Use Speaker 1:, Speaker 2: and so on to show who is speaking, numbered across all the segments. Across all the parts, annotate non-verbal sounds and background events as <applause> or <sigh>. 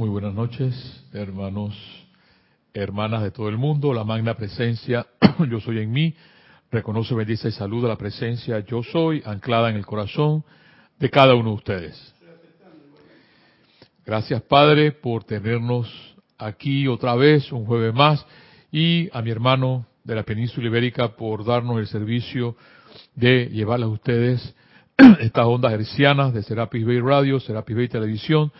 Speaker 1: Muy buenas noches, hermanos, hermanas de todo el mundo. La magna presencia, <clears throat> yo soy en mí. Reconoce, bendice y saluda la presencia, yo soy, anclada en el corazón de cada uno de ustedes. Gracias, Padre, por tenernos aquí otra vez, un jueves más, y a mi hermano de la península ibérica por darnos el servicio de llevarles a ustedes <clears throat> estas ondas hercianas de Serapis Bay Radio, Serapis Bay Televisión,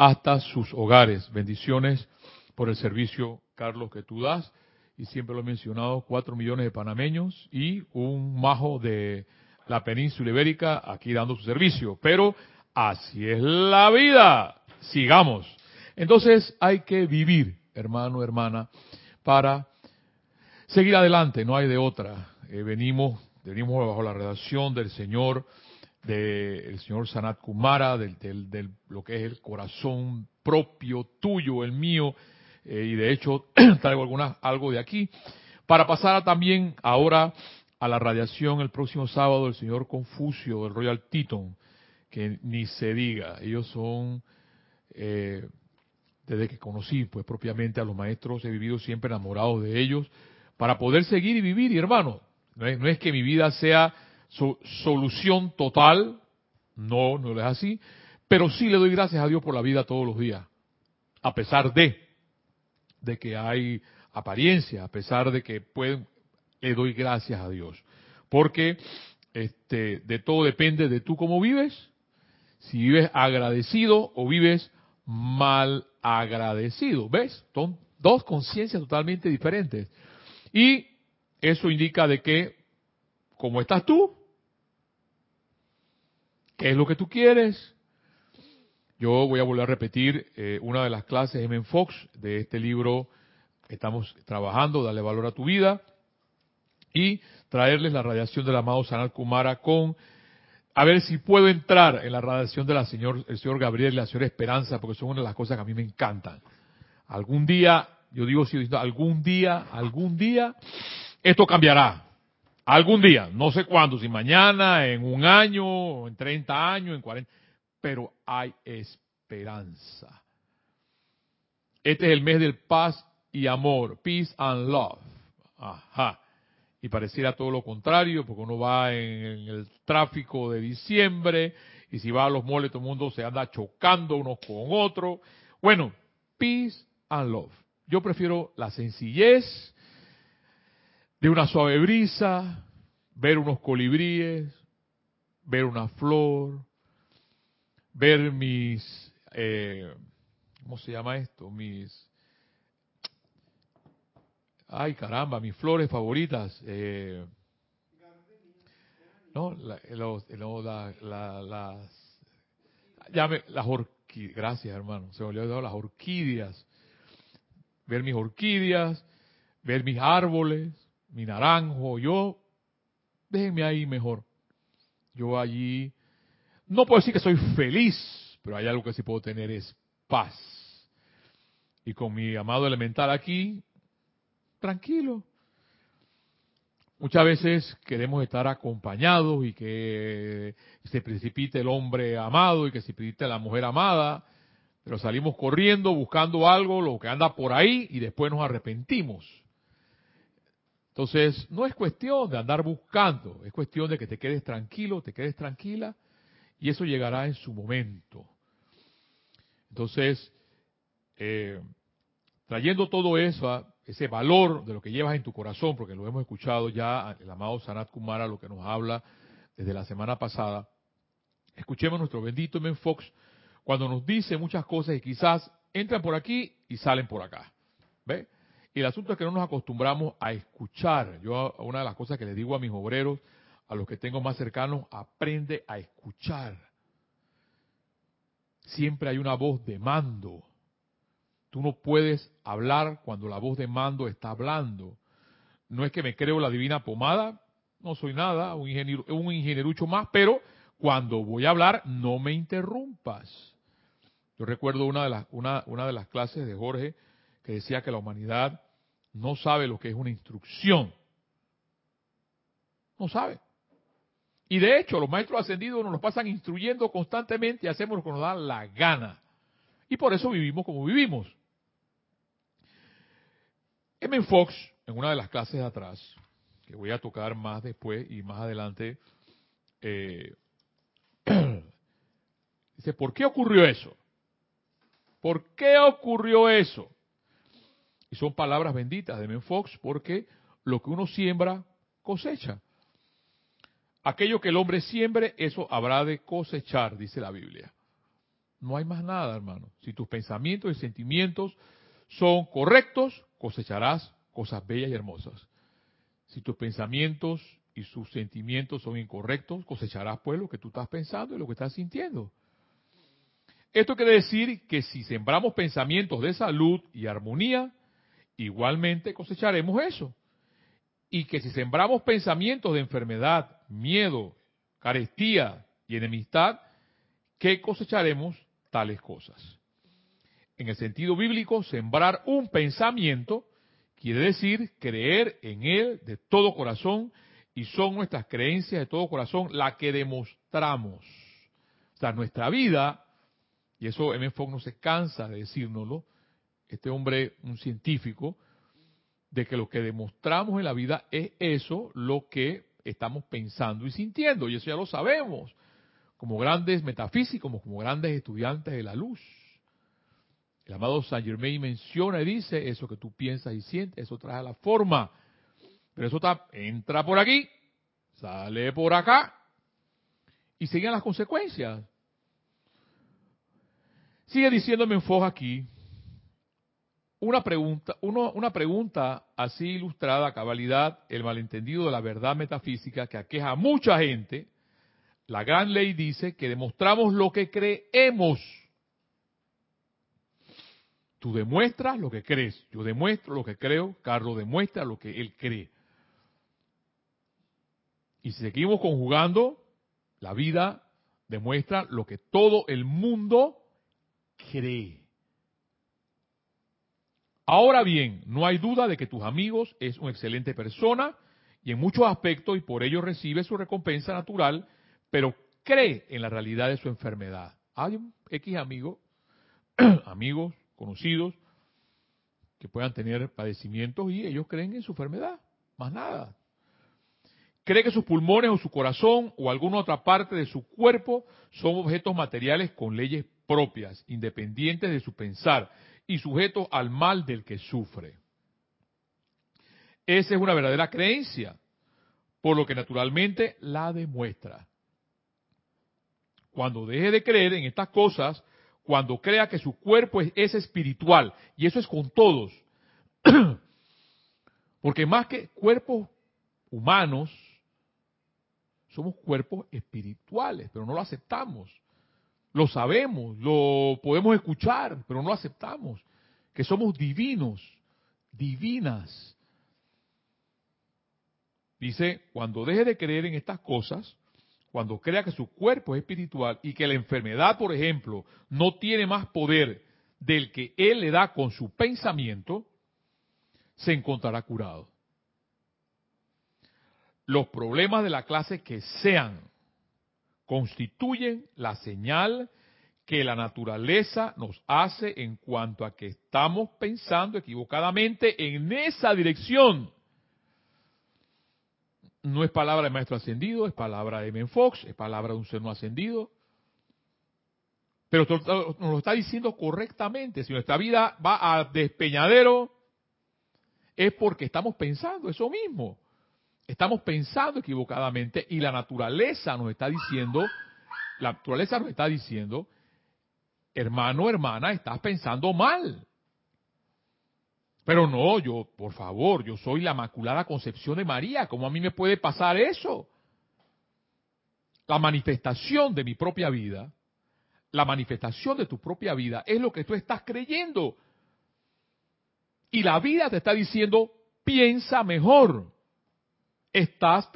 Speaker 1: hasta sus hogares. Bendiciones por el servicio, Carlos, que tú das. Y siempre lo he mencionado, cuatro millones de panameños y un majo de la península ibérica aquí dando su servicio. Pero así es la vida. Sigamos. Entonces hay que vivir, hermano, hermana, para seguir adelante. No hay de otra. Eh, venimos, venimos bajo la redacción del Señor del señor Sanat Kumara, del, del, lo que es el corazón propio tuyo, el mío, eh, y de hecho <clears throat> traigo algunas, algo de aquí, para pasar también ahora a la radiación el próximo sábado del señor Confucio, del Royal Teton, que ni se diga, ellos son, eh, desde que conocí pues propiamente a los maestros, he vivido siempre enamorado de ellos, para poder seguir y vivir, y hermano, no es, no es que mi vida sea su solución total, no, no es así, pero sí le doy gracias a Dios por la vida todos los días, a pesar de, de que hay apariencia, a pesar de que pueden, le doy gracias a Dios, porque este, de todo depende de tú cómo vives, si vives agradecido o vives mal agradecido, ¿ves? Son dos conciencias totalmente diferentes. Y eso indica de que, como estás tú, ¿Qué es lo que tú quieres? Yo voy a volver a repetir eh, una de las clases M. Fox de este libro que estamos trabajando, Dale valor a tu vida, y traerles la radiación del amado Sanal Kumara con, a ver si puedo entrar en la radiación de la señor, el señor Gabriel y la señora Esperanza, porque son una de las cosas que a mí me encantan. Algún día, yo digo, si algún día, algún día, esto cambiará. Algún día, no sé cuándo, si mañana, en un año, en 30 años, en 40, pero hay esperanza. Este es el mes del paz y amor, peace and love. Ajá. Y pareciera todo lo contrario, porque uno va en, el tráfico de diciembre y si va a los moles todo el mundo se anda chocando unos con otros. Bueno, peace and love. Yo prefiero la sencillez, de una suave brisa, ver unos colibríes, ver una flor, ver mis, eh, ¿cómo se llama esto? Mis, ay caramba, mis flores favoritas. Eh, no, los, las, las orquídeas, gracias hermano, se me olvidó las orquídeas. Ver mis orquídeas, ver mis árboles, mi naranjo, yo, déjenme ahí mejor. Yo allí, no puedo decir que soy feliz, pero hay algo que sí puedo tener es paz. Y con mi amado elemental aquí, tranquilo. Muchas veces queremos estar acompañados y que se precipite el hombre amado y que se precipite la mujer amada, pero salimos corriendo buscando algo, lo que anda por ahí y después nos arrepentimos. Entonces, no es cuestión de andar buscando, es cuestión de que te quedes tranquilo, te quedes tranquila, y eso llegará en su momento. Entonces, eh, trayendo todo eso, ese valor de lo que llevas en tu corazón, porque lo hemos escuchado ya, el amado Sanat Kumara, lo que nos habla desde la semana pasada, escuchemos nuestro bendito Men Fox cuando nos dice muchas cosas y quizás entran por aquí y salen por acá. ¿Ve? Y el asunto es que no nos acostumbramos a escuchar. Yo una de las cosas que les digo a mis obreros, a los que tengo más cercanos, aprende a escuchar. Siempre hay una voz de mando. Tú no puedes hablar cuando la voz de mando está hablando. No es que me creo la divina pomada, no soy nada, un, ingeniero, un ingenierucho más, pero cuando voy a hablar, no me interrumpas. Yo recuerdo una de las, una, una de las clases de Jorge, decía que la humanidad no sabe lo que es una instrucción. No sabe. Y de hecho, los maestros ascendidos nos pasan instruyendo constantemente y hacemos lo que nos da la gana. Y por eso vivimos como vivimos. M. Fox, en una de las clases de atrás, que voy a tocar más después y más adelante, eh, <clears throat> dice, ¿por qué ocurrió eso? ¿Por qué ocurrió eso? Y son palabras benditas de Men Fox porque lo que uno siembra, cosecha. Aquello que el hombre siembre, eso habrá de cosechar, dice la Biblia. No hay más nada, hermano. Si tus pensamientos y sentimientos son correctos, cosecharás cosas bellas y hermosas. Si tus pensamientos y sus sentimientos son incorrectos, cosecharás pues lo que tú estás pensando y lo que estás sintiendo. Esto quiere decir que si sembramos pensamientos de salud y armonía, igualmente cosecharemos eso. Y que si sembramos pensamientos de enfermedad, miedo, carestía y enemistad, ¿qué cosecharemos? Tales cosas. En el sentido bíblico, sembrar un pensamiento quiere decir creer en él de todo corazón y son nuestras creencias de todo corazón las que demostramos. O sea, nuestra vida, y eso M. Fogg no se cansa de decírnoslo, este hombre, un científico, de que lo que demostramos en la vida es eso, lo que estamos pensando y sintiendo, y eso ya lo sabemos, como grandes metafísicos, como grandes estudiantes de la luz. El amado Saint Germain menciona y dice, eso que tú piensas y sientes, eso trae la forma. Pero eso está, entra por aquí, sale por acá, y siguen las consecuencias. Sigue diciéndome en aquí, una pregunta, una pregunta así ilustrada cabalidad, el malentendido de la verdad metafísica que aqueja a mucha gente. La gran ley dice que demostramos lo que creemos. Tú demuestras lo que crees, yo demuestro lo que creo, Carlos demuestra lo que él cree. Y si seguimos conjugando, la vida demuestra lo que todo el mundo cree. Ahora bien, no hay duda de que tus amigos es una excelente persona y en muchos aspectos y por ello recibe su recompensa natural, pero cree en la realidad de su enfermedad. Hay un X amigo, <clears throat> amigos, conocidos, que puedan tener padecimientos y ellos creen en su enfermedad, más nada. Cree que sus pulmones o su corazón o alguna otra parte de su cuerpo son objetos materiales con leyes propias, independientes de su pensar y sujeto al mal del que sufre. Esa es una verdadera creencia, por lo que naturalmente la demuestra. Cuando deje de creer en estas cosas, cuando crea que su cuerpo es, espiritual, y eso es con todos, <clears throat> porque más que cuerpos humanos, somos cuerpos espirituales, pero no lo aceptamos. Lo sabemos, lo podemos escuchar, pero no aceptamos. Que somos divinos, divinas. Dice, cuando deje de creer en estas cosas, cuando crea que su cuerpo es espiritual y que la enfermedad, por ejemplo, no tiene más poder del que él le da con su pensamiento, se encontrará curado. Los problemas de la clase que sean constituyen la señal que la naturaleza nos hace en cuanto a que estamos pensando equivocadamente en esa dirección. No es palabra de maestro ascendido, es palabra de Menfox, es palabra de un ser no ascendido. Pero nos lo está diciendo correctamente. Si nuestra vida va a despeñadero, es porque estamos pensando eso mismo. Estamos pensando equivocadamente y la naturaleza nos está diciendo, la naturaleza nos está diciendo, hermano, hermana, estás pensando mal. Pero no, yo, por favor, yo soy la Maculada Concepción de María, ¿cómo a mí me puede pasar eso? La manifestación de mi propia vida, la manifestación de tu propia vida es lo que tú estás creyendo. Y la vida te está diciendo, piensa mejor estás,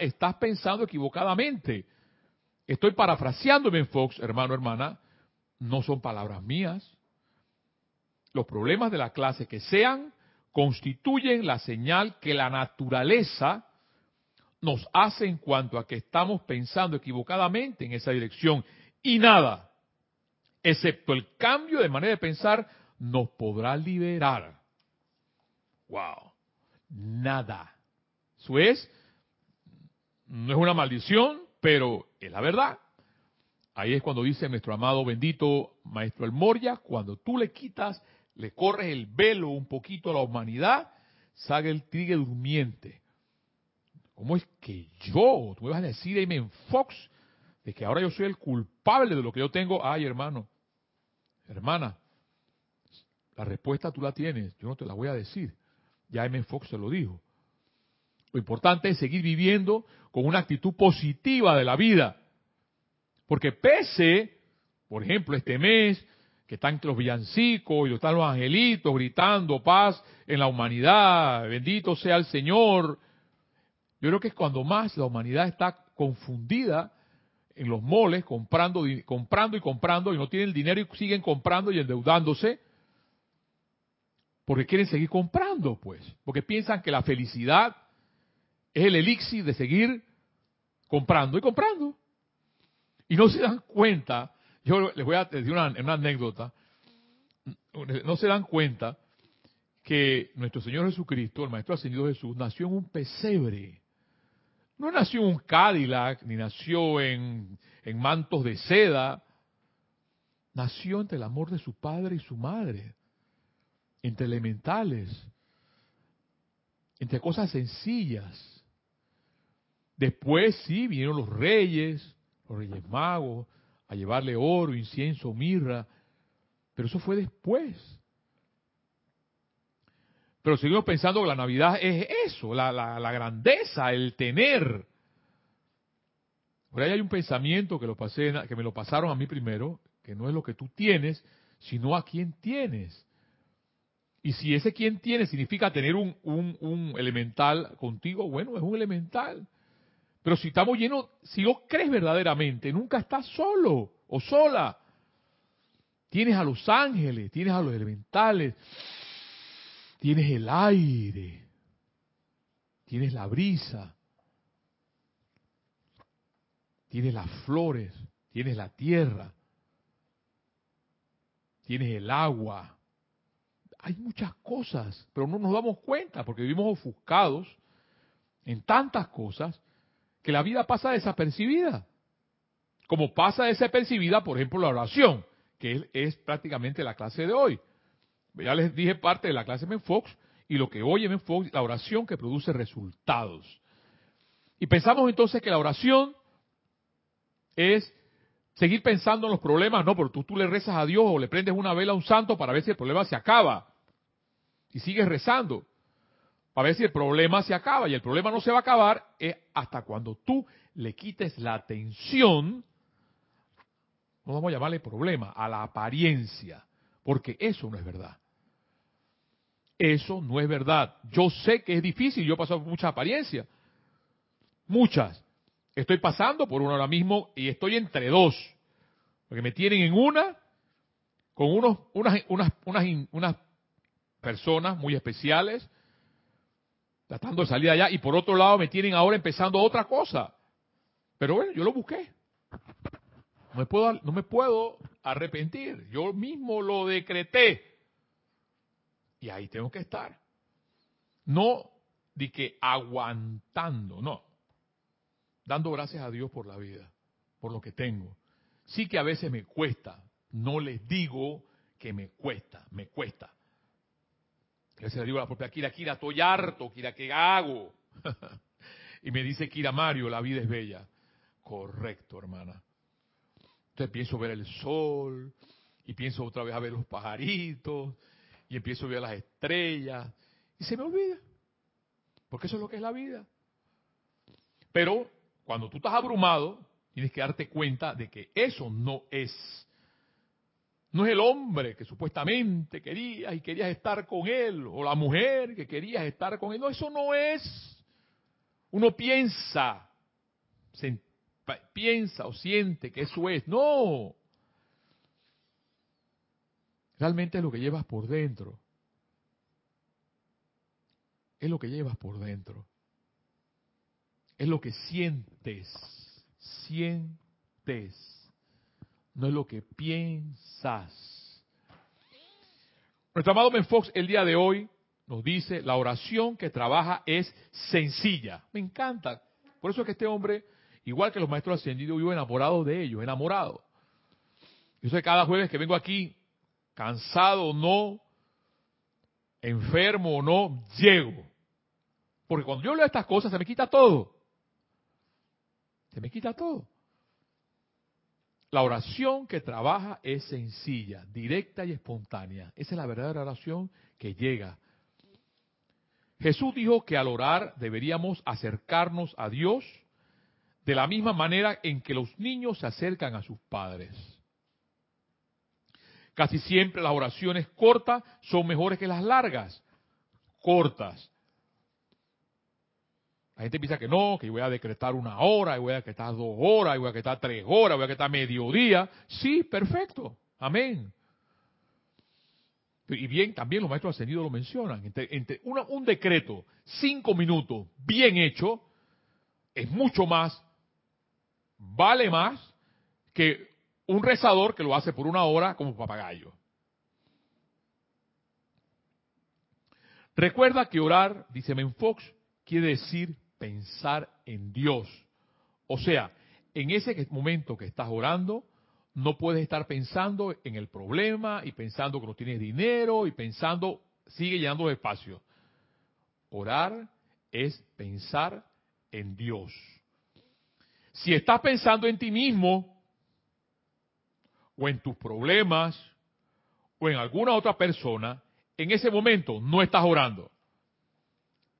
Speaker 1: estás pensando equivocadamente. Estoy parafraseándome en Fox, hermano, hermana, no son palabras mías. Los problemas de la clase que sean constituyen la señal que la naturaleza nos hace en cuanto a que estamos pensando equivocadamente en esa dirección. Y nada, excepto el cambio de manera de pensar, nos podrá liberar. Wow. Nada. Eso es, no es una maldición, pero es la verdad. Ahí es cuando dice nuestro amado bendito Maestro El Moria, cuando tú le quitas, le corres el velo un poquito a la humanidad, sale el tigre durmiente. ¿Cómo es que yo, tú me vas a decir, Amen Fox, de que ahora yo soy el culpable de lo que yo tengo? Ay, hermano, hermana, la respuesta tú la tienes, yo no te la voy a decir. Ya M. Fox se lo dijo. Lo importante es seguir viviendo con una actitud positiva de la vida. Porque pese, por ejemplo, este mes, que están los villancicos y están los angelitos gritando paz en la humanidad, bendito sea el Señor. Yo creo que es cuando más la humanidad está confundida en los moles, comprando, comprando y comprando, y no tienen dinero y siguen comprando y endeudándose, porque quieren seguir comprando, pues, porque piensan que la felicidad es el elixir de seguir comprando y comprando. Y no se dan cuenta, yo les voy a decir una, anécdota, no se dan cuenta que nuestro Señor Jesucristo, el Maestro Ascendido Jesús, nació en un pesebre. No nació en un Cadillac, ni nació en, en mantos de seda. Nació entre el amor de su padre y su madre entre elementales, entre cosas sencillas. Después sí vinieron los reyes, los reyes magos, a llevarle oro, incienso, mirra, pero eso fue después. Pero seguimos pensando que la Navidad es eso, la, grandeza, el tener. Por ahí hay un pensamiento que, lo pasé, que me lo pasaron a mí primero, que no es lo que tú tienes, sino a quién tienes. Y si ese quien tiene significa tener un, un, elemental contigo, bueno, es un elemental. Pero si estamos llenos, si lo crees verdaderamente, nunca estás solo o sola. Tienes a los ángeles, tienes a los elementales, tienes el aire, tienes la brisa, tienes las flores, tienes la tierra, tienes el agua, hay muchas cosas, pero no nos damos cuenta porque vivimos ofuscados en tantas cosas que la vida pasa desapercibida. Como pasa desapercibida, por ejemplo, la oración, que es, prácticamente la clase de hoy. Ya les dije parte de la clase de Fox y lo que hoy en Fox, la oración que produce resultados. Y pensamos entonces que la oración es seguir pensando en los problemas, no, pero tú, tú le rezas a Dios o le prendes una vela a un santo para ver si el problema se acaba. Y sigues rezando para ver si el problema se acaba. Y el problema no se va a acabar es hasta cuando tú le quites la atención, no vamos a llamarle problema, a la apariencia, porque eso no es verdad. Eso no es verdad. Yo sé que es difícil, yo he pasado por muchas apariencias, muchas. Estoy pasando por una ahora mismo y estoy entre dos. Porque me tienen en una, con unos, unas, unas, unas, unas personas muy especiales, tratando de salir allá, y por otro lado me tienen ahora empezando otra cosa. Pero bueno, yo lo busqué. No me puedo, no me puedo arrepentir. Yo mismo lo decreté. Y ahí tengo que estar. No de que aguantando, no dando gracias a Dios por la vida, por lo que tengo. Sí que a veces me cuesta, no les digo que me cuesta, me cuesta. Digo a la propia Kira, Kira, estoy harto, Kira, ¿qué hago? <laughs> y me dice Kira Mario, la vida es bella. Correcto, hermana. Entonces pienso ver el sol, y pienso otra vez a ver los pajaritos, y empiezo a ver las estrellas, y se me olvida. Porque eso es lo que es la vida. Pero cuando tú estás abrumado, tienes que darte cuenta de que eso no es. No es el hombre que supuestamente querías y querías estar con él, o la mujer que querías estar con él. No, eso no es. Uno piensa, piensa o siente que eso es. No. Realmente es lo que llevas por dentro. Es lo que llevas por dentro es lo que sientes, sientes. No es lo que piensas. Nuestro amado Ben Fox el día de hoy nos dice, la oración que trabaja es sencilla. Me encanta. Por eso es que este hombre, igual que los maestros ascendidos, vivo enamorado de ellos, enamorado. Yo sé cada jueves que vengo aquí, cansado o no, enfermo o no, llego. Porque cuando yo leo estas cosas se me quita todo. Se me quita todo. La oración que trabaja es sencilla, directa y espontánea. Esa es la verdadera oración que llega. Jesús dijo que al orar deberíamos acercarnos a Dios de la misma manera en que los niños se acercan a sus padres. Casi siempre las oraciones cortas son mejores que las largas. Cortas. La gente piensa que no, que voy a decretar una hora, y voy a decretar dos horas, y voy a decretar tres horas, voy a decretar mediodía. Sí, perfecto. Amén. Y bien, también los maestros ascendidos lo mencionan. Un decreto, cinco minutos, bien hecho, es mucho más, vale más que un rezador que lo hace por una hora como papagayo. Recuerda que orar, dice Menfox, quiere decir pensar en Dios. O sea, en ese momento que estás orando, no puedes estar pensando en el problema y pensando que no tienes dinero y pensando, sigue llenando espacio. Orar es pensar en Dios. Si estás pensando en ti mismo, o en tus problemas o en alguna otra persona, en ese momento no estás orando.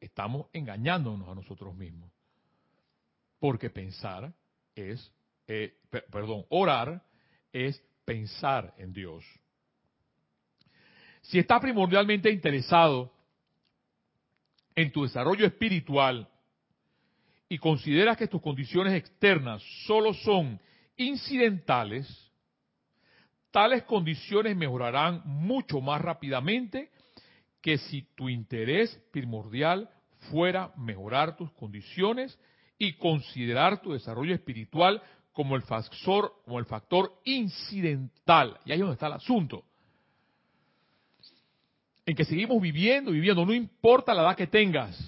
Speaker 1: Estamos engañándonos a nosotros mismos. Porque pensar es, eh, perdón, orar es pensar en Dios. Si estás primordialmente interesado en tu desarrollo espiritual y consideras que tus condiciones externas solo son incidentales, tales condiciones mejorarán mucho más rápidamente que si tu interés primordial fuera mejorar tus condiciones y considerar tu desarrollo espiritual como el factor, como el factor incidental. Y ahí es donde está el asunto. En que seguimos viviendo, viviendo, no importa la edad que tengas.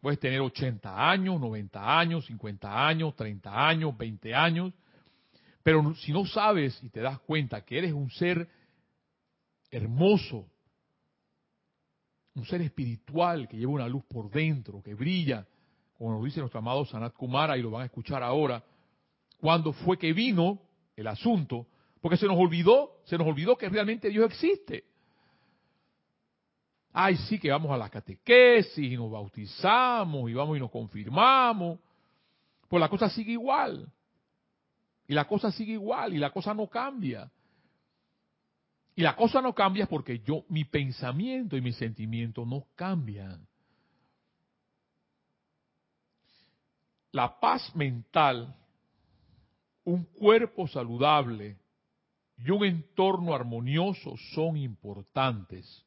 Speaker 1: Puedes tener 80 años, 90 años, 50 años, 30 años, 20 años. Pero si no sabes y te das cuenta que eres un ser hermoso, un ser espiritual que lleva una luz por dentro, que brilla, como nos dice nuestro amado Sanat Kumara y lo van a escuchar ahora, cuando fue que vino el asunto, porque se nos olvidó, se nos olvidó que realmente Dios existe. Ay, sí que vamos a la catequesis y nos bautizamos y vamos y nos confirmamos, pues la cosa sigue igual. Y la cosa sigue igual y la cosa no cambia. Y la cosa no cambia porque yo, mi pensamiento y mi sentimiento no cambian. La paz mental, un cuerpo saludable y un entorno armonioso son importantes,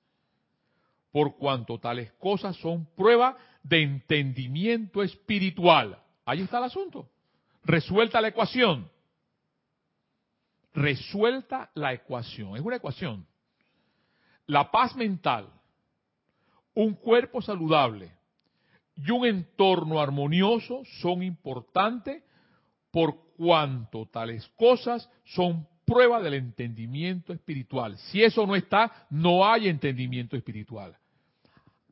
Speaker 1: por cuanto tales cosas son prueba de entendimiento espiritual. Ahí está el asunto. Resuelta la ecuación resuelta la ecuación. Es una ecuación. La paz mental, un cuerpo saludable y un entorno armonioso son importantes por cuanto tales cosas son prueba del entendimiento espiritual. Si eso no está, no hay entendimiento espiritual.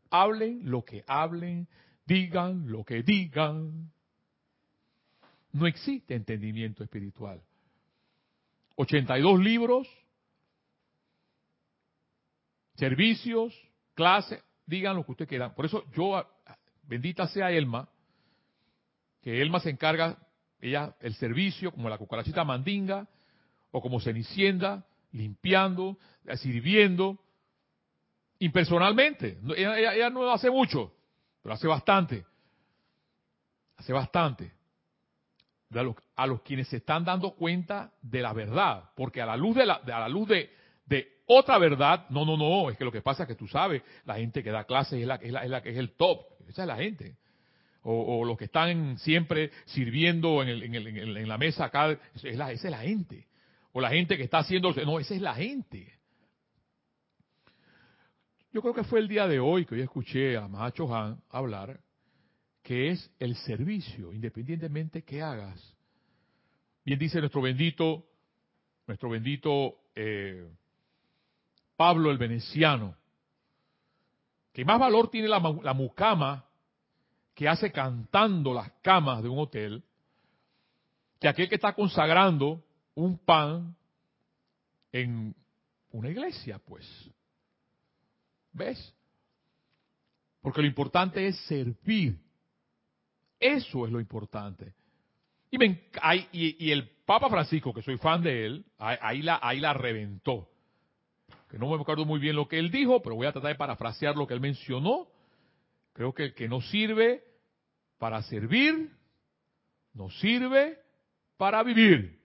Speaker 1: Hablen lo que hablen, digan lo que digan. No existe entendimiento espiritual. 82 libros, servicios, clases, digan lo que usted quiera. Por eso yo, bendita sea Elma, que Elma se encarga, ella, el servicio, como la cucarachita mandinga, o como cenicienda, limpiando, sirviendo, impersonalmente. Ella no hace mucho, pero hace bastante. Hace bastante a los, quienes se están dando cuenta de la verdad, porque a la luz de la, a la luz de, de otra verdad, no, no, no, es que lo que pasa es que tú sabes, la gente que da clases es la, es la, es la que es el top, esa es la gente. O, los que están siempre sirviendo en, el, en, el, en, la mesa acá, es la, esa es la gente. o la gente que está haciendo, no, esa es la gente. Yo creo que fue el día de hoy que hoy escuché a Mahacho Han hablar que es el servicio, independientemente que hagas. Bien dice nuestro bendito, nuestro bendito eh, Pablo el Veneciano, que más valor tiene la, la mucama que hace cantando las camas de un hotel que aquel que está consagrando un pan en una iglesia, pues. ¿Ves? Porque lo importante es servir. Eso es lo importante. Y, el Papa Francisco, que soy fan de él, ahí la, ahí la reventó. Que no me acuerdo muy bien lo que él dijo, pero voy a tratar de parafrasear lo que él mencionó. Creo que el que no sirve para servir, no sirve para vivir.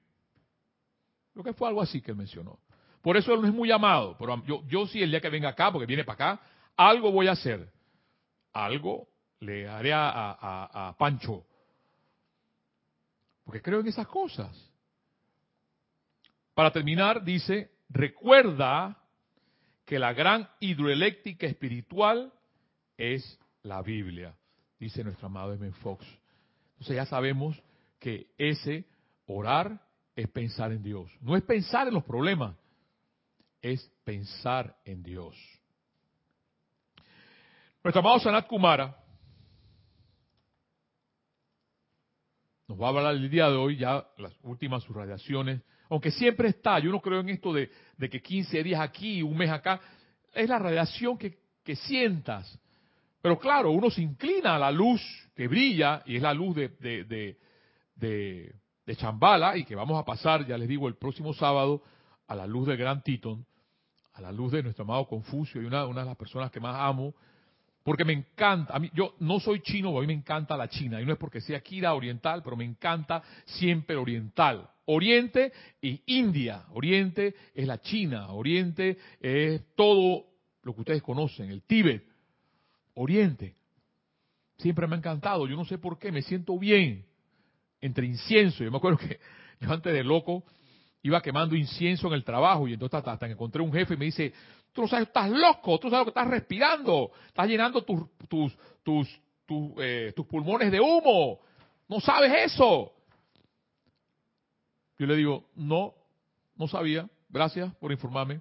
Speaker 1: Creo que fue algo así que él mencionó. Por eso él no es muy amado. Pero yo, yo sí, el día que venga acá, porque viene para acá, algo voy a hacer. Algo le haré a, Pancho. Porque creo en esas cosas. Para terminar, dice, recuerda que la gran hidroeléctrica espiritual es la Biblia, dice nuestro amado M. Fox. Entonces ya sabemos que ese orar es pensar en Dios. No es pensar en los problemas, es pensar en Dios. Nuestro amado Sanat Kumara nos va a hablar el día de hoy ya las últimas subradiaciones, aunque siempre está, yo no creo en esto de, que 15 días aquí, un mes acá, es la radiación que, sientas. Pero claro, uno se inclina a la luz que brilla, y es la luz de, de, de, Chambala, y que vamos a pasar, ya les digo, el próximo sábado, a la luz del Gran Titon, a la luz de nuestro amado Confucio, y una, una de las personas que más amo, porque me encanta, a mí, yo no soy chino, a mí me encanta la China, y no es porque sea Kira oriental, pero me encanta siempre oriental. Oriente y India. Oriente es la China, Oriente es todo lo que ustedes conocen, el Tíbet. Oriente. Siempre me ha encantado, yo no sé por qué, me siento bien entre incienso. Yo me acuerdo que yo antes de loco iba quemando incienso en el trabajo y entonces hasta, que encontré un jefe y me dice, tú no sabes, estás loco, tú sabes lo que estás respirando, estás llenando tus, tus, tus, eh, tus, pulmones de humo, no sabes eso. Yo le digo, no, no sabía, gracias por informarme.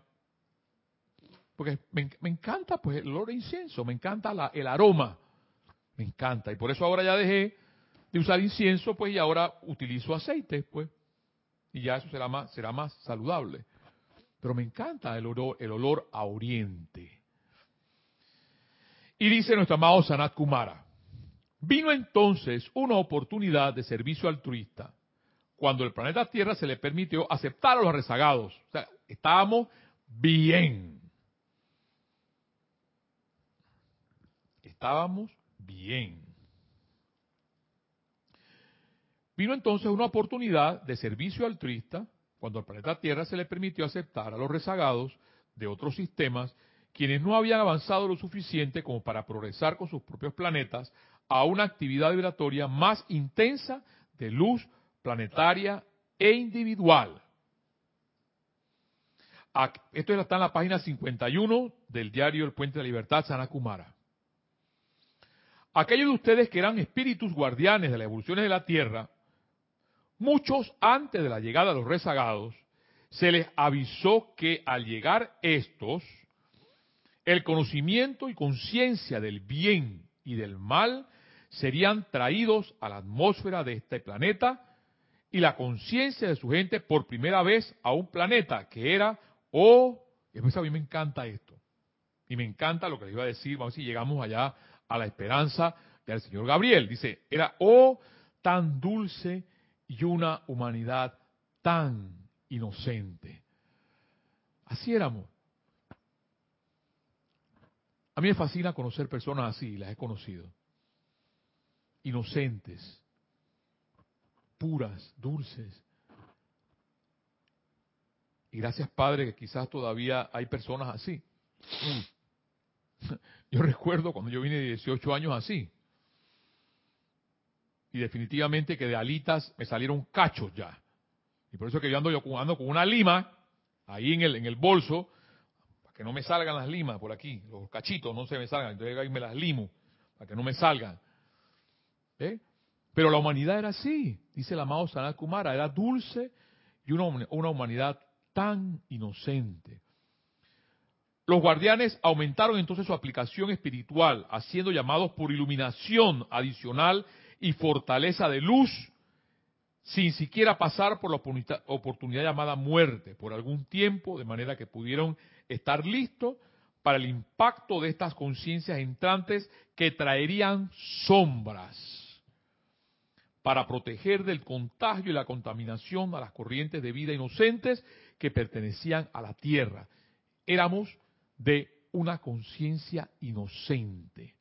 Speaker 1: Porque me, encanta pues el olor de incienso, me encanta el aroma, me encanta. Y por eso ahora ya dejé de usar incienso, pues y ahora utilizo aceite, pues. Y ya eso será más, será más saludable. Pero me encanta el olor, el olor a oriente. Y dice nuestro amado Sanat Kumara, vino entonces una oportunidad de servicio altruista cuando el planeta Tierra se le permitió aceptar a los rezagados. O sea, estábamos bien. Estábamos bien. Vino entonces una oportunidad de servicio altruista cuando al planeta Tierra se le permitió aceptar a los rezagados de otros sistemas, quienes no habían avanzado lo suficiente como para progresar con sus propios planetas a una actividad vibratoria más intensa de luz planetaria e individual. Esto está en la página 51 del diario El Puente de la Libertad, Sanakumara. Aquellos de ustedes que eran espíritus guardianes de las evoluciones de la Tierra Muchos antes de la llegada de los rezagados, se les avisó que al llegar estos, el conocimiento y conciencia del bien y del mal serían traídos a la atmósfera de este planeta y la conciencia de su gente por primera vez a un planeta que era, oh, y a mí me encanta esto, y me encanta lo que les iba a decir, vamos a ver si llegamos allá a la esperanza del señor Gabriel, dice, era, oh, tan dulce y una humanidad tan inocente. Así éramos. A mí me fascina conocer personas así, las he conocido. Inocentes, puras, dulces. Y gracias Padre que quizás todavía hay personas así. <laughs> Yo recuerdo cuando yo vine de 18 años así y definitivamente que de alitas me salieron cachos ya. Y por eso es que yo ando, yo ando con una lima ahí en el, en el bolso, para que no me salgan las limas por aquí, los cachitos no se me salgan, entonces ahí me las limo, para que no me salgan. ¿Eh? Pero la humanidad era así, dice el amado Sanat Kumara, era dulce y una, una humanidad tan inocente. Los guardianes aumentaron entonces su aplicación espiritual, haciendo llamados por iluminación adicional y fortaleza de luz, sin siquiera pasar por la oportunidad llamada muerte por algún tiempo, de manera que pudieron estar listos para el impacto de estas conciencias entrantes que traerían sombras para proteger del contagio y la contaminación a las corrientes de vida inocentes que pertenecían a la tierra. Éramos de una conciencia inocente.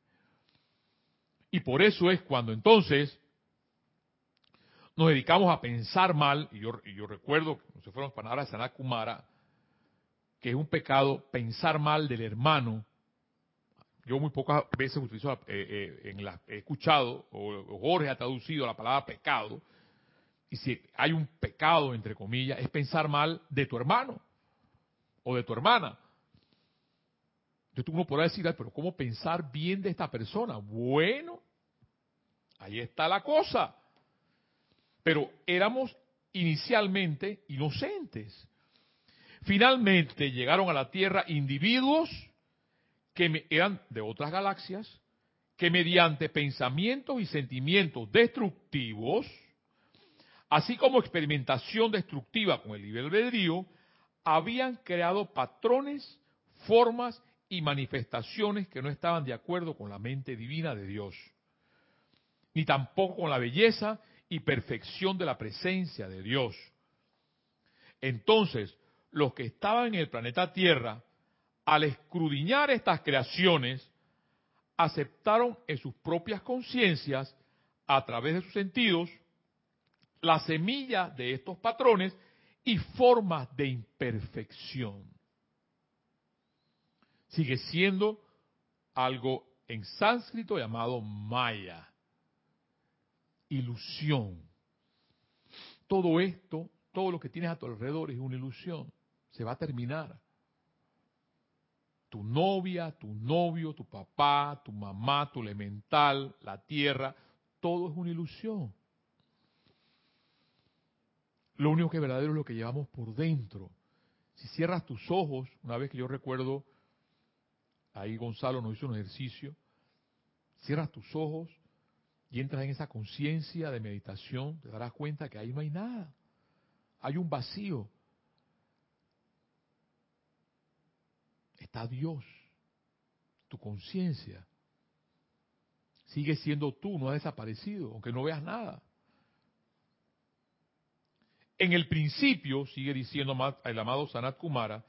Speaker 1: Y por eso es cuando entonces nos dedicamos a pensar mal, y yo, recuerdo, no se fueron palabras de Sanat Kumara, que es un pecado pensar mal del hermano. Yo muy pocas veces utilizo, eh, eh, en he escuchado, o Jorge ha traducido la palabra pecado, y si hay un pecado, entre comillas, es pensar mal de tu hermano o de tu hermana. Entonces uno podrá decir, pero ¿cómo pensar bien de esta persona? Bueno, ahí está la cosa. Pero éramos inicialmente inocentes. Finalmente llegaron a la Tierra individuos que eran de otras galaxias, que mediante pensamientos y sentimientos destructivos, así como experimentación destructiva con el libre albedrío, habían creado patrones, formas y manifestaciones que no estaban de acuerdo con la mente divina de Dios, ni tampoco con la belleza y perfección de la presencia de Dios. Entonces, los que estaban en el planeta Tierra, al escrudiñar estas creaciones, aceptaron en sus propias conciencias, a través de sus sentidos, la semilla de estos patrones y formas de imperfección sigue siendo algo en sánscrito llamado maya, ilusión. Todo esto, todo lo que tienes a tu alrededor es una ilusión, se va a terminar. Tu novia, tu novio, tu papá, tu mamá, tu elemental, la tierra, todo es una ilusión. Lo único que es verdadero es lo que llevamos por dentro. Si cierras tus ojos, una vez que yo recuerdo ahí Gonzalo nos hizo un ejercicio, cierras tus ojos y entras en esa conciencia de meditación, te darás cuenta que ahí no hay nada, hay un vacío. Está Dios, tu conciencia. Sigue siendo tú, no ha desaparecido, aunque no veas nada. En el principio, sigue diciendo el amado Sanat Kumara,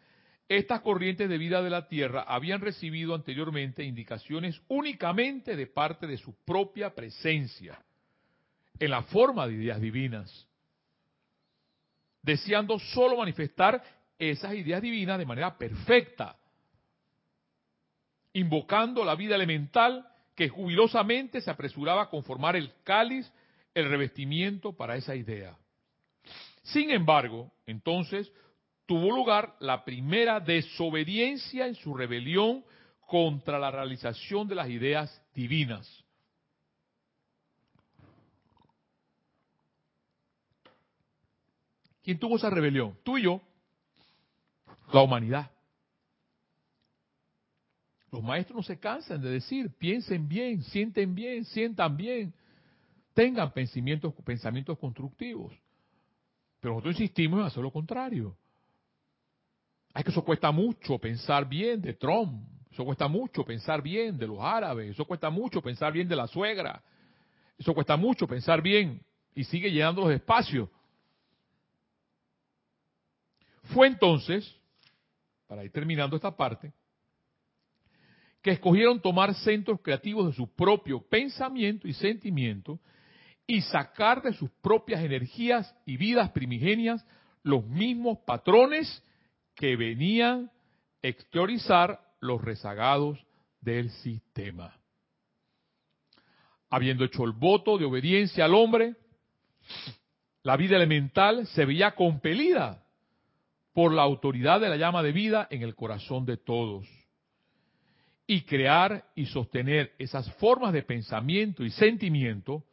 Speaker 1: estas corrientes de vida de la Tierra habían recibido anteriormente indicaciones únicamente de parte de su propia presencia, en la forma de ideas divinas, deseando solo manifestar esas ideas divinas de manera perfecta, invocando la vida elemental que jubilosamente se apresuraba a conformar el cáliz, el revestimiento para esa idea. Sin embargo, entonces, tuvo lugar la primera desobediencia en su rebelión contra la realización de las ideas divinas. ¿Quién tuvo esa rebelión? Tú y yo. La humanidad. Los maestros no se cansan de decir, piensen bien, sienten bien, sientan bien, tengan pensamientos, pensamientos constructivos. Pero nosotros insistimos en hacer lo contrario. Ay, que eso cuesta mucho pensar bien de Trump. Eso cuesta mucho pensar bien de los árabes. Eso cuesta mucho pensar bien de la suegra. Eso cuesta mucho pensar bien. Y sigue llenando los espacios. Fue entonces, para ir terminando esta parte, que escogieron tomar centros creativos de su propio pensamiento y sentimiento y sacar de sus propias energías y vidas primigenias los mismos patrones que venían a exteriorizar los rezagados del sistema. Habiendo hecho el voto de obediencia al hombre, la vida elemental se veía compelida por la autoridad de la llama de vida en el corazón de todos. Y crear y sostener esas formas de pensamiento y sentimiento,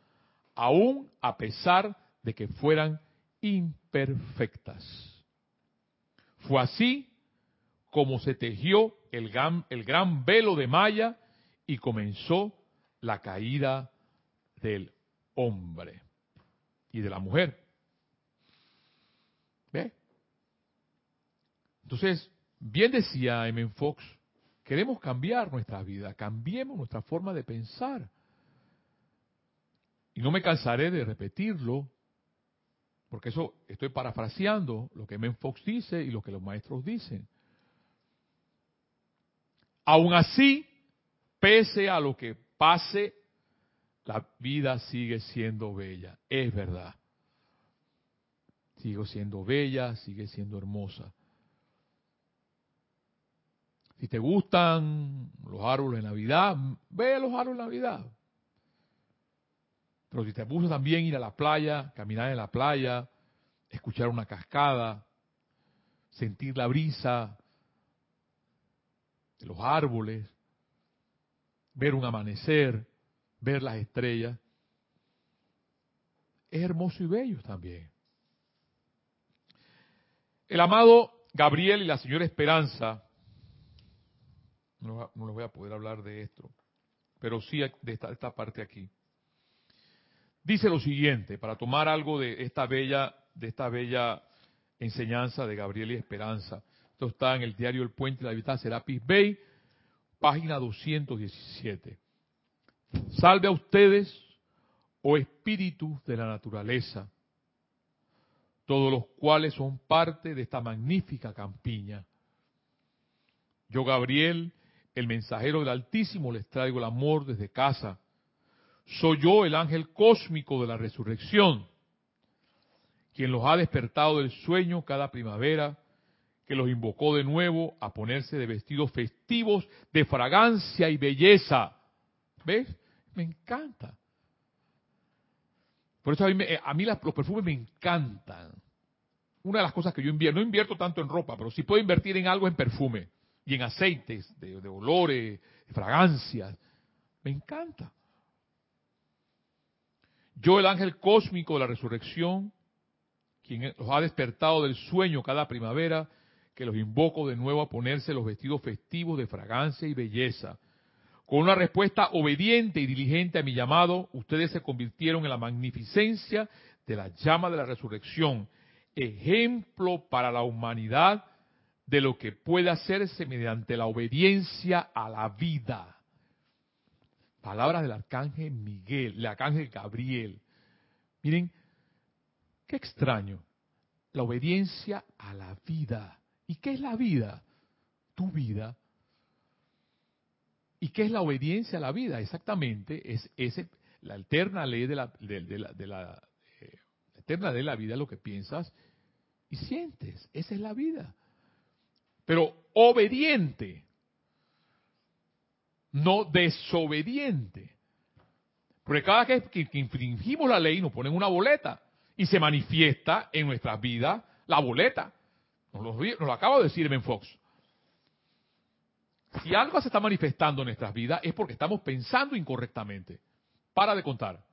Speaker 1: aún a pesar de que fueran imperfectas. Fue así como se tejió el gran, el gran velo de Maya y comenzó la caída del hombre y de la mujer. ¿Ve? Entonces, bien decía M. Fox, queremos cambiar nuestra vida, cambiemos nuestra forma de pensar. Y no me cansaré de repetirlo, porque eso estoy parafraseando lo que M. Fox dice y lo que los maestros dicen. Aún así, pese a lo que pase, la vida sigue siendo bella. Es verdad. Sigue siendo bella, sigue siendo hermosa. Si te gustan los árboles de Navidad, ve los árboles de Navidad. Pero si te gusta también ir a la playa, caminar en la playa, escuchar una cascada, sentir la brisa de los árboles, ver un amanecer, ver las estrellas, es hermoso y bello también. El amado Gabriel y la señora Esperanza, no, les voy a poder hablar de esto, pero sí de esta parte aquí. Dice lo siguiente, para tomar algo de esta bella, de esta bella enseñanza de Gabriel y Esperanza. Esto está en el diario El Puente de la Vida Serapis Bay, página 217. Salve a ustedes, oh espíritus de la naturaleza, todos los cuales son parte de esta magnífica campiña. Yo, Gabriel, el mensajero del Altísimo, les traigo el amor desde casa. Soy yo el ángel cósmico de la resurrección, quien los ha despertado del sueño cada primavera que los invocó de nuevo a ponerse de vestidos festivos de fragancia y belleza. ¿Ves? Me encanta. Por eso a mí, a mí los perfumes me encantan. Una de las cosas que yo invierto, no invierto tanto en ropa, pero si puedo invertir en algo en perfume y en aceites de, de olores, de fragancias. Me encanta. Yo, el ángel cósmico de la resurrección, quien los ha despertado del sueño cada primavera, que los invoco de nuevo a ponerse los vestidos festivos de fragancia y belleza. Con una respuesta obediente y diligente a mi llamado, ustedes se convirtieron en la magnificencia de la llama de la resurrección, ejemplo para la humanidad de lo que puede hacerse mediante la obediencia a la vida. Palabras del arcángel Miguel, del arcángel Gabriel. Miren, qué extraño. La obediencia a la vida. ¿Y qué es la vida? Tu vida. ¿Y qué es la obediencia a la vida? Exactamente, es ese, la alterna ley de la, de, la, eh, eterna ley de la vida, lo que piensas y sientes. Esa es la vida. Pero obediente, no desobediente. Porque cada vez que, infringimos la ley nos ponen una boleta y se manifiesta en nuestras vidas la boleta. Nos lo, acaba de decir Ben Fox. Si algo se está manifestando en nuestras vidas es porque estamos pensando incorrectamente. Para de contar.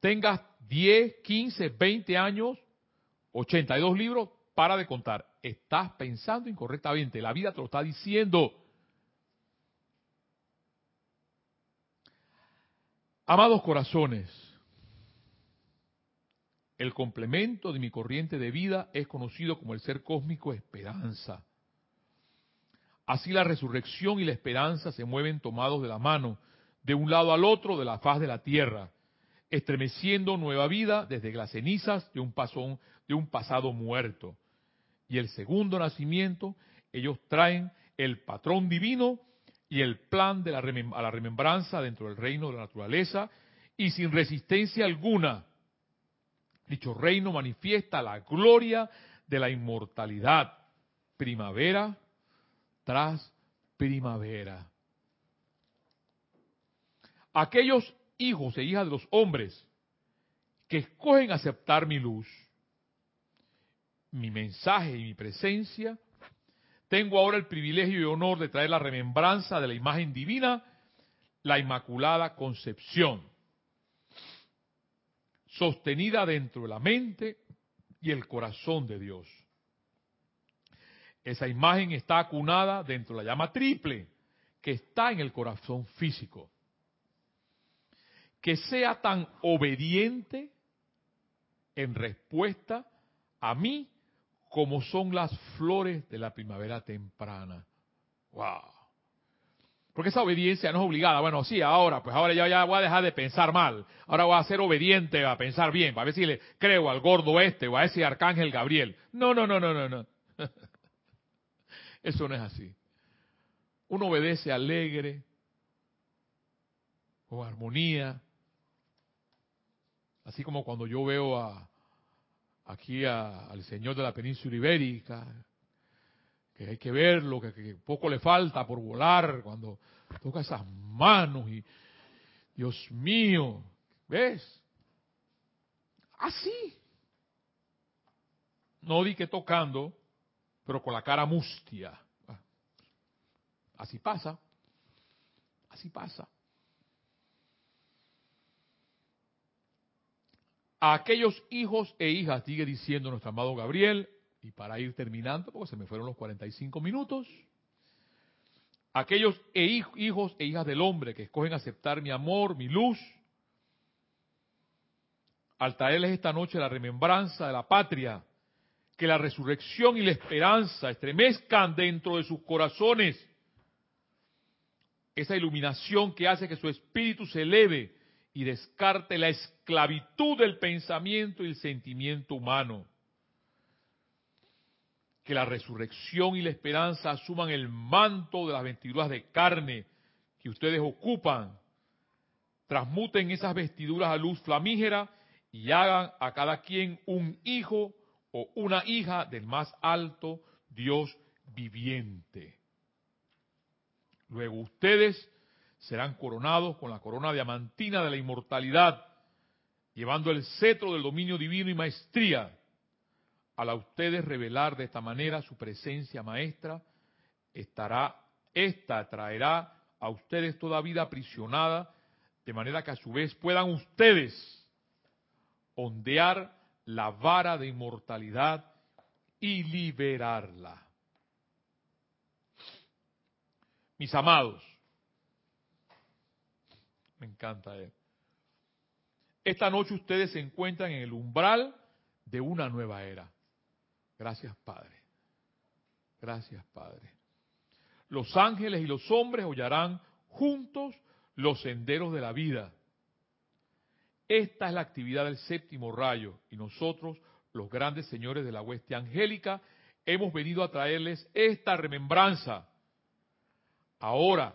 Speaker 1: Tengas 10, 15, 20 años, 82 libros, para de contar. Estás pensando incorrectamente. La vida te lo está diciendo. Amados corazones, el complemento de mi corriente de vida es conocido como el ser cósmico esperanza. Así la resurrección y la esperanza se mueven tomados de la mano, de un lado al otro de la faz de la tierra, estremeciendo nueva vida desde las cenizas de un, pasón, de un pasado muerto. Y el segundo nacimiento, ellos traen el patrón divino y el plan de la, a la remembranza dentro del reino de la naturaleza y sin resistencia alguna Dicho reino manifiesta la gloria de la inmortalidad, primavera tras primavera. Aquellos hijos e hijas de los hombres que escogen aceptar mi luz, mi mensaje y mi presencia, tengo ahora el privilegio y honor de traer la remembranza de la imagen divina, la Inmaculada Concepción, sostenida dentro de la mente y el corazón de Dios. Esa imagen está acunada dentro de la llama triple, que está en el corazón físico. Que sea tan obediente en respuesta a mí como son las flores de la primavera temprana. ¡Wow! Porque esa obediencia no es obligada. Bueno, sí, ahora, pues ahora ya, ya voy a dejar de pensar mal. Ahora voy a ser obediente a pensar bien, para ver si le creo al gordo este o a ese arcángel Gabriel. No, no, no, no, no, no. <laughs> Eso no es así. Uno obedece alegre, con armonía, así como cuando yo veo a, aquí al Señor de la península ibérica, que hay que verlo, que, que, poco le falta por volar cuando toca esas manos y Dios mío, ¿ves? Así. No di que tocando, pero con la cara mustia. Así pasa. Así pasa. A aquellos hijos e hijas, sigue diciendo nuestro amado Gabriel, y para ir terminando, porque se me fueron los 45 minutos, aquellos e hijos e hijas del hombre que escogen aceptar mi amor, mi luz, al traerles esta noche la remembranza de la patria, que la resurrección y la esperanza estremezcan dentro de sus corazones. Esa iluminación que hace que su espíritu se eleve y descarte la esclavitud del pensamiento y el sentimiento humano. Que la resurrección y la esperanza asuman el manto de las vestiduras de carne que ustedes ocupan, transmuten esas vestiduras a luz flamígera y hagan a cada quien un hijo o una hija del más alto Dios viviente. Luego ustedes serán coronados con la corona diamantina de la inmortalidad, llevando el cetro del dominio divino y maestría. Al a ustedes revelar de esta manera su presencia maestra, estará, esta traerá a ustedes toda vida aprisionada, de manera que a su vez puedan ustedes ondear la vara de inmortalidad y liberarla. Mis amados, me encanta él. Esta noche ustedes se encuentran en el umbral de una nueva era. Gracias, Padre. Gracias, Padre. Los ángeles y los hombres hollarán juntos los senderos de la vida esta es la actividad del séptimo rayo y nosotros, los grandes señores de la hueste angélica, hemos venido a traerles esta remembranza. Ahora,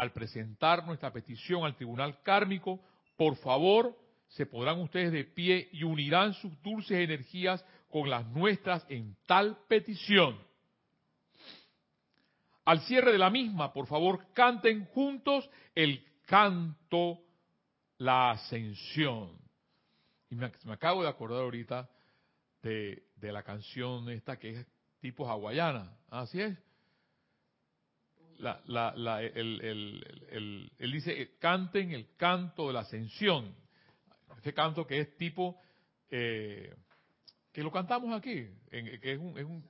Speaker 1: al presentar nuestra petición al tribunal kármico, por favor, se podrán ustedes de pie y unirán sus dulces energías con las nuestras en tal petición. Al cierre de la misma, por favor, canten juntos el canto la ascensión. Y me, acabo de acordar ahorita de, la canción esta que es tipo hawaiana. Así es. La, él dice, canten el canto de la ascensión. Ese canto que es tipo, eh, que lo cantamos aquí, que es un... Es un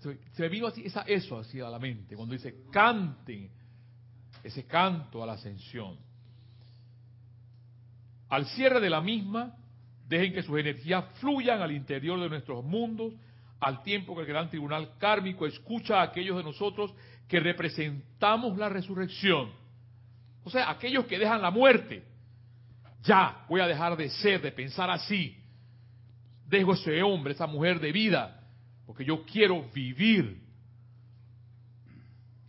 Speaker 1: se, se vino así, esa, eso así a la mente, cuando dice cante ese canto a la ascensión. Al cierre de la misma, dejen que sus energías fluyan al interior de nuestros mundos, al tiempo que el gran tribunal kármico escucha a aquellos de nosotros que representamos la resurrección, o sea, aquellos que dejan la muerte, ya voy a dejar de ser, de pensar así, dejo ese hombre, esa mujer de vida, porque yo quiero vivir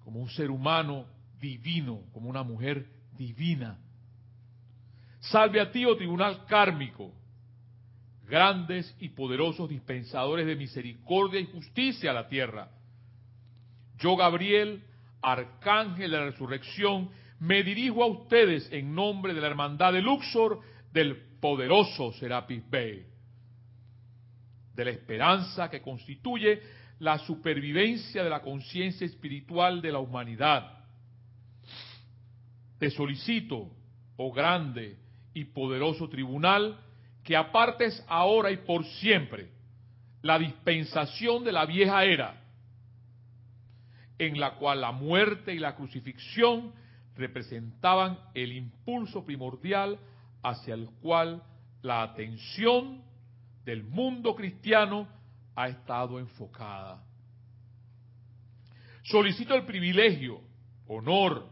Speaker 1: como un ser humano divino, como una mujer divina. Salve a ti, oh tribunal kármico, grandes y poderosos dispensadores de misericordia y justicia a la tierra. Yo, Gabriel, arcángel de la resurrección, me dirijo a ustedes en nombre de la hermandad de Luxor del poderoso Serapis Bey, de la esperanza que constituye la supervivencia de la conciencia espiritual de la humanidad. Te solicito, oh grande y poderoso tribunal, que apartes ahora y por siempre la dispensación de la vieja era, en la cual la muerte y la crucifixión representaban el impulso primordial hacia el cual la atención del mundo cristiano ha estado enfocada. Solicito el privilegio, honor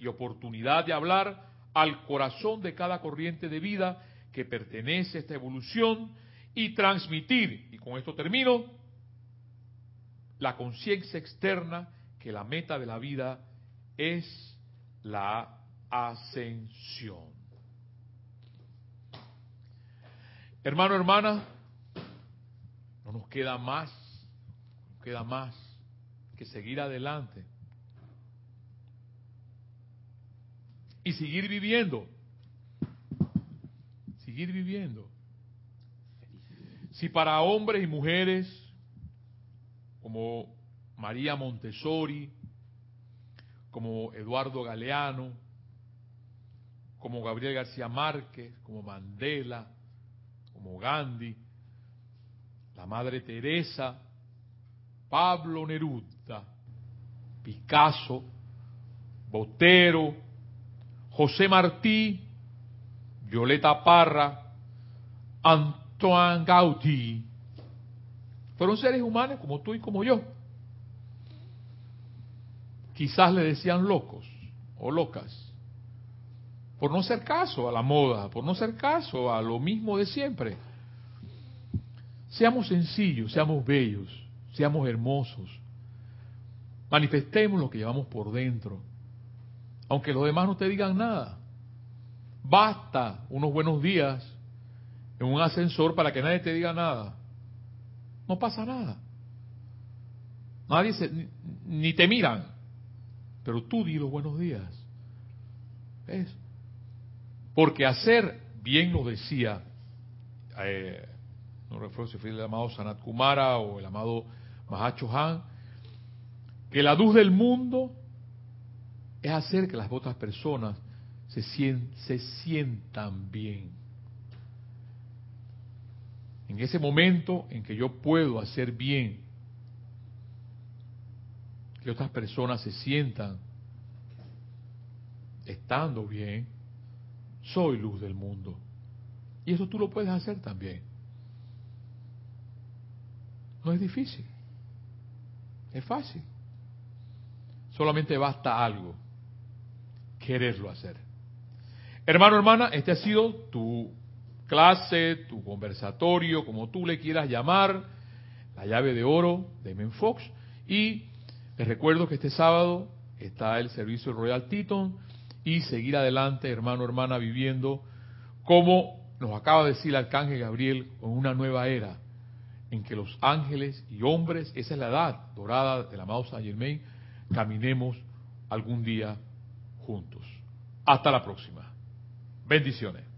Speaker 1: y oportunidad de hablar al corazón de cada corriente de vida que pertenece a esta evolución y transmitir, y con esto termino, la conciencia externa que la meta de la vida es la ascensión. Hermano, hermana, no nos queda más, queda más que seguir adelante y seguir viviendo, seguir viviendo. Si para hombres y mujeres como María Montessori, como Eduardo Galeano, como Gabriel García Márquez, como Mandela, como Gandhi, la Madre Teresa, Pablo Neruda, Picasso, Botero, José Martí, Violeta Parra, Antoine Gaudí, fueron seres humanos como tú y como yo. Quizás le decían locos o locas por no ser caso a la moda, por no ser caso a lo mismo de siempre. Seamos sencillos, seamos bellos, seamos hermosos. Manifestemos lo que llevamos por dentro. Aunque los demás no te digan nada. Basta unos buenos días en un ascensor para que nadie te diga nada. No pasa nada. Nadie se, ni, te miran. Pero tú di los buenos días. ¿Ves? Porque hacer, bien lo decía, eh, no recuerdo si fue el amado Sanat Kumara o el amado Mahacho Han, que la luz del mundo es hacer que las otras personas se, se sientan bien. En ese momento en que yo puedo hacer bien, que otras personas se sientan estando bien, soy luz del mundo. Y eso tú lo puedes hacer también. No es difícil. Es fácil. Solamente basta algo. Quererlo hacer. Hermano, hermana, este ha sido tu clase, tu conversatorio, como tú le quieras llamar, la llave de oro de Menfox. Y les recuerdo que este sábado está el servicio Royal Teton y seguir adelante, hermano, hermana, viviendo como nos acaba de decir el arcángel Gabriel, con una nueva era en que los ángeles y hombres, esa es la edad dorada del amado Saint Germain, caminemos algún día juntos. Hasta la próxima. Bendiciones.